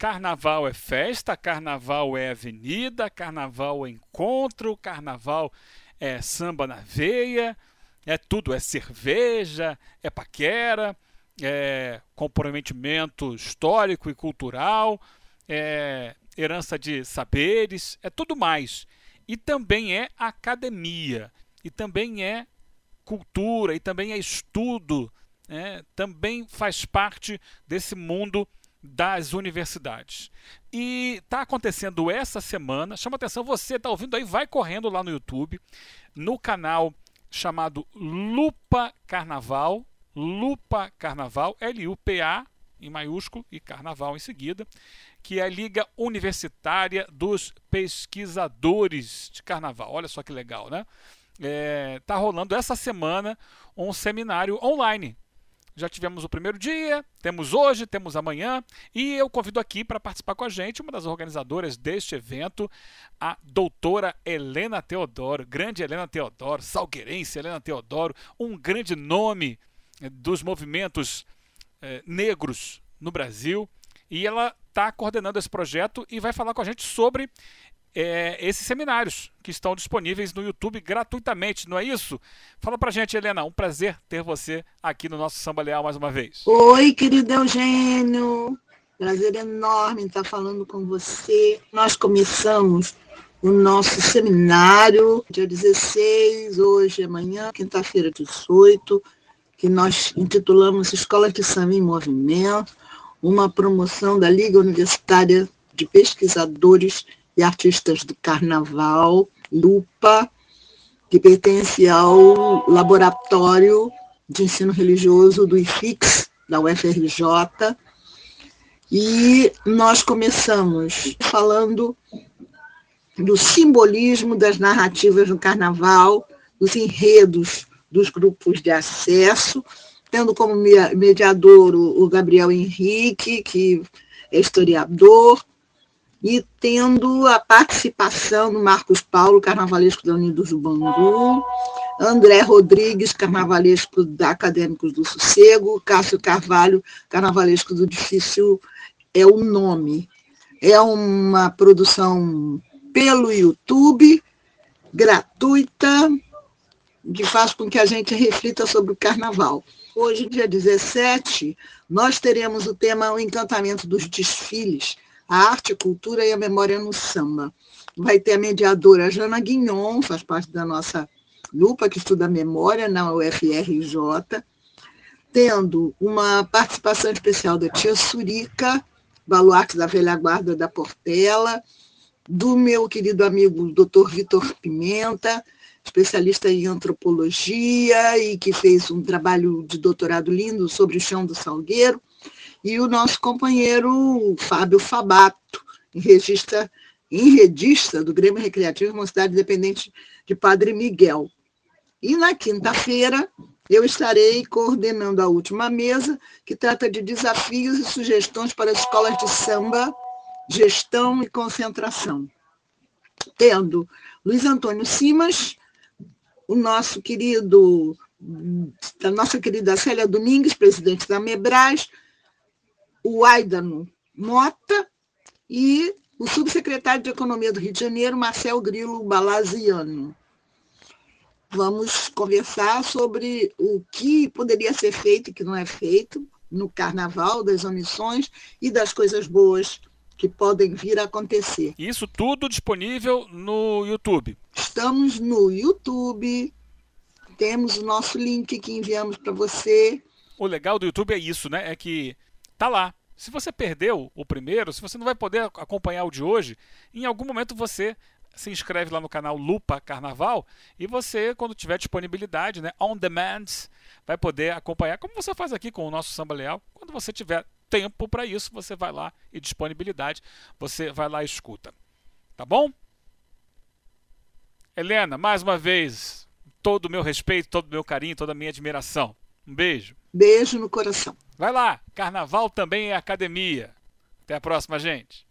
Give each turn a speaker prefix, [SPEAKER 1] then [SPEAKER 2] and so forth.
[SPEAKER 1] Carnaval é festa, carnaval é avenida, carnaval é encontro, carnaval é samba na veia, é tudo, é cerveja, é paquera, é comprometimento histórico e cultural, é herança de saberes, é tudo mais. E também é academia, e também é cultura, e também é estudo, né? também faz parte desse mundo das universidades. E está acontecendo essa semana, chama atenção, você está ouvindo aí, vai correndo lá no YouTube, no canal chamado Lupa Carnaval, Lupa Carnaval, L-U-P-A em maiúsculo e Carnaval em seguida, que é a Liga Universitária dos Pesquisadores de Carnaval. Olha só que legal, né? Está é, tá rolando essa semana um seminário online já tivemos o primeiro dia, temos hoje, temos amanhã, e eu convido aqui para participar com a gente uma das organizadoras deste evento, a doutora Helena Teodoro, grande Helena Teodoro, salgueirense Helena Teodoro, um grande nome eh, dos movimentos eh, negros no Brasil, e ela está coordenando esse projeto e vai falar com a gente sobre é, esses seminários que estão disponíveis no YouTube gratuitamente, não é isso? Fala pra gente, Helena, um prazer ter você aqui no nosso Samba Leal mais uma vez.
[SPEAKER 2] Oi, querido Eugênio, prazer enorme estar falando com você. Nós começamos o nosso seminário dia 16, hoje, amanhã, quinta-feira, 18, que nós intitulamos Escola de Samba em Movimento, uma promoção da Liga Universitária de Pesquisadores e artistas do carnaval, Lupa, que pertence ao laboratório de ensino religioso do IFIX, da UFRJ. E nós começamos falando do simbolismo das narrativas no carnaval, dos enredos dos grupos de acesso, tendo como mediador o Gabriel Henrique, que é historiador, e tendo a participação do Marcos Paulo, carnavalesco da Unidos do Bangu, André Rodrigues, carnavalesco da Acadêmicos do Sossego, Cássio Carvalho, carnavalesco do Difícil é o nome. É uma produção pelo YouTube, gratuita, que faz com que a gente reflita sobre o carnaval. Hoje, dia 17, nós teremos o tema O Encantamento dos Desfiles, a arte, cultura e a memória no samba. Vai ter a mediadora Jana Guignon, faz parte da nossa lupa que estuda memória na UFRJ, tendo uma participação especial da tia Surica, baluarte da velha guarda da Portela, do meu querido amigo Dr. Vitor Pimenta, especialista em antropologia e que fez um trabalho de doutorado lindo sobre o chão do Salgueiro, e o nosso companheiro Fábio Fabato, enredista, enredista do Grêmio Recreativo Mocidade Independente de Padre Miguel. E na quinta-feira eu estarei coordenando a última mesa, que trata de desafios e sugestões para as escolas de samba, gestão e concentração. Tendo Luiz Antônio Simas, o nosso querido, a nossa querida Célia Domingues, presidente da Mebras, o Aidano Mota e o subsecretário de Economia do Rio de Janeiro, Marcel Grilo Balaziano. Vamos conversar sobre o que poderia ser feito e que não é feito no carnaval, das omissões e das coisas boas que podem vir a acontecer.
[SPEAKER 1] Isso tudo disponível no YouTube.
[SPEAKER 2] Estamos no YouTube, temos o nosso link que enviamos para você.
[SPEAKER 1] O legal do YouTube é isso, né? É que tá lá. Se você perdeu o primeiro, se você não vai poder acompanhar o de hoje, em algum momento você se inscreve lá no canal Lupa Carnaval e você, quando tiver disponibilidade, né, on demand, vai poder acompanhar, como você faz aqui com o nosso Samba Leal. Quando você tiver tempo para isso, você vai lá e disponibilidade, você vai lá e escuta. Tá bom? Helena, mais uma vez, todo o meu respeito, todo o meu carinho, toda a minha admiração. Um beijo.
[SPEAKER 2] Beijo no coração.
[SPEAKER 1] Vai lá, carnaval também é academia. Até a próxima, gente.